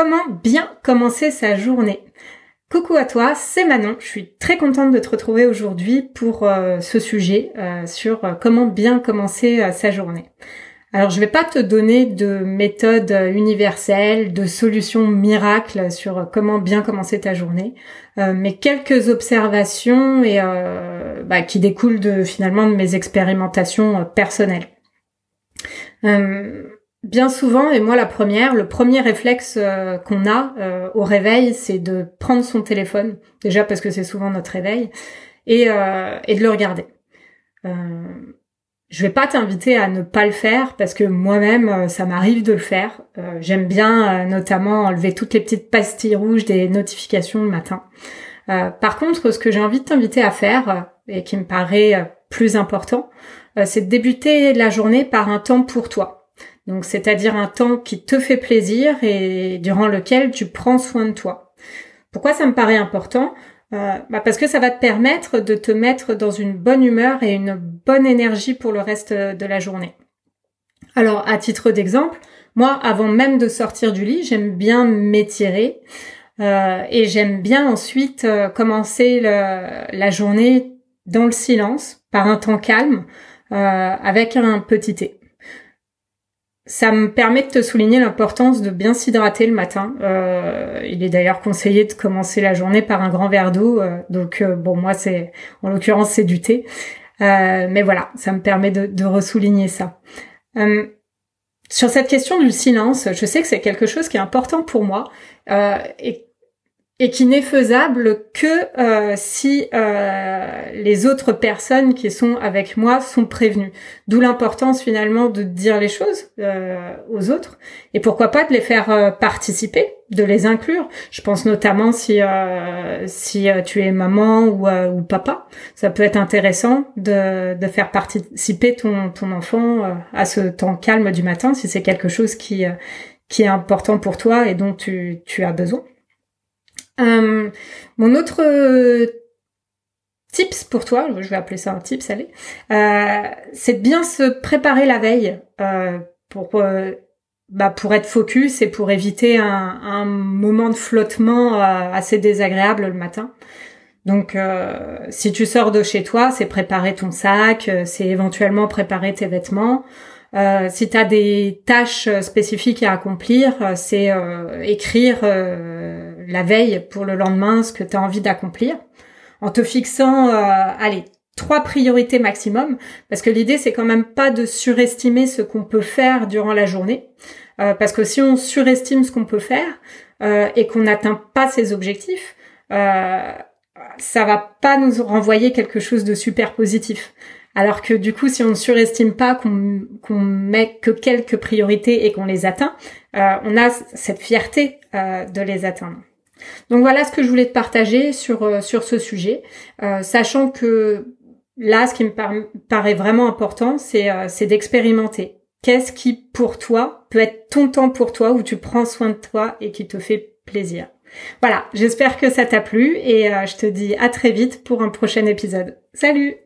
Comment bien commencer sa journée Coucou à toi, c'est Manon. Je suis très contente de te retrouver aujourd'hui pour euh, ce sujet euh, sur euh, comment bien commencer sa journée. Alors je vais pas te donner de méthode universelle, de solutions miracles sur comment bien commencer ta journée, mais quelques observations et bah, qui découlent de finalement de mes expérimentations personnelles. Bien souvent, et moi la première, le premier réflexe euh, qu'on a euh, au réveil, c'est de prendre son téléphone, déjà parce que c'est souvent notre réveil, et, euh, et de le regarder. je vais pas t'inviter à ne pas le faire parce que moi-même, ça m'arrive de le faire. J'aime bien notamment enlever toutes les petites pastilles rouges des notifications le matin. par contre, ce que j'ai envie de t'inviter à faire, et qui me paraît plus important, c'est de débuter la journée par un temps pour toi donc c'est-à-dire un temps qui te fait plaisir et durant lequel tu prends soin de toi. Pourquoi ça me paraît important? Euh, bah Parce que ça va te permettre de te mettre dans une bonne humeur et une bonne énergie pour le reste de la journée. Alors à titre d'exemple, moi avant même de sortir du lit, j'aime bien m'étirer euh, et j'aime bien ensuite euh, commencer la journée dans le silence, par un temps calme, avec un petit thé. Ça me permet de te souligner l'importance de bien s'hydrater le matin. Euh, il est d'ailleurs conseillé de commencer la journée par un grand verre d'eau. Euh, donc euh, bon, moi c'est, en l'occurrence c'est du thé. mais voilà, ça me permet de, de ressouligner ça. sur cette question du silence, je sais que c'est quelque chose qui est important pour moi et et qui n'est faisable que euh, si euh, les autres personnes qui sont avec moi sont prévenues. D'où l'importance finalement de dire les choses euh, aux autres et pourquoi pas de les faire participer, de les inclure. Je pense notamment si si tu es maman ou, ou papa, ça peut être intéressant de, de faire participer ton ton enfant à ce temps calme du matin si c'est quelque chose qui qui est important pour toi et dont tu tu as besoin. Euh, mon autre euh, tips pour toi, je vais appeler ça un tips, allez, euh, c'est de bien se préparer la veille euh, pour euh, bah, pour être focus et pour éviter un, un moment de flottement assez désagréable le matin. Donc, si tu sors de chez toi, c'est préparer ton sac, c'est éventuellement préparer tes vêtements. Euh, si tu as des tâches spécifiques à accomplir, c'est écrire la veille pour le lendemain ce que tu as envie d'accomplir en te fixant, euh, allez, trois priorités maximum, parce que l'idée c'est quand même pas de surestimer ce qu'on peut faire durant la journée, euh, parce que si on surestime ce qu'on peut faire euh, et qu'on n'atteint pas ses objectifs, ça va pas nous renvoyer quelque chose de super positif. Alors que du coup, si on ne surestime pas qu'on qu'on met que quelques priorités et qu'on les atteint, on a cette fierté de les atteindre. Donc voilà ce que je voulais te partager sur, euh, sur ce sujet, euh, sachant que là, ce qui me paraît vraiment important, c'est euh, c'est d'expérimenter. Qu'est-ce qui, pour toi, peut être ton temps pour toi, où tu prends soin de toi et qui te fait plaisir? Voilà, j'espère que ça t'a plu et je te dis à très vite pour un prochain épisode. Salut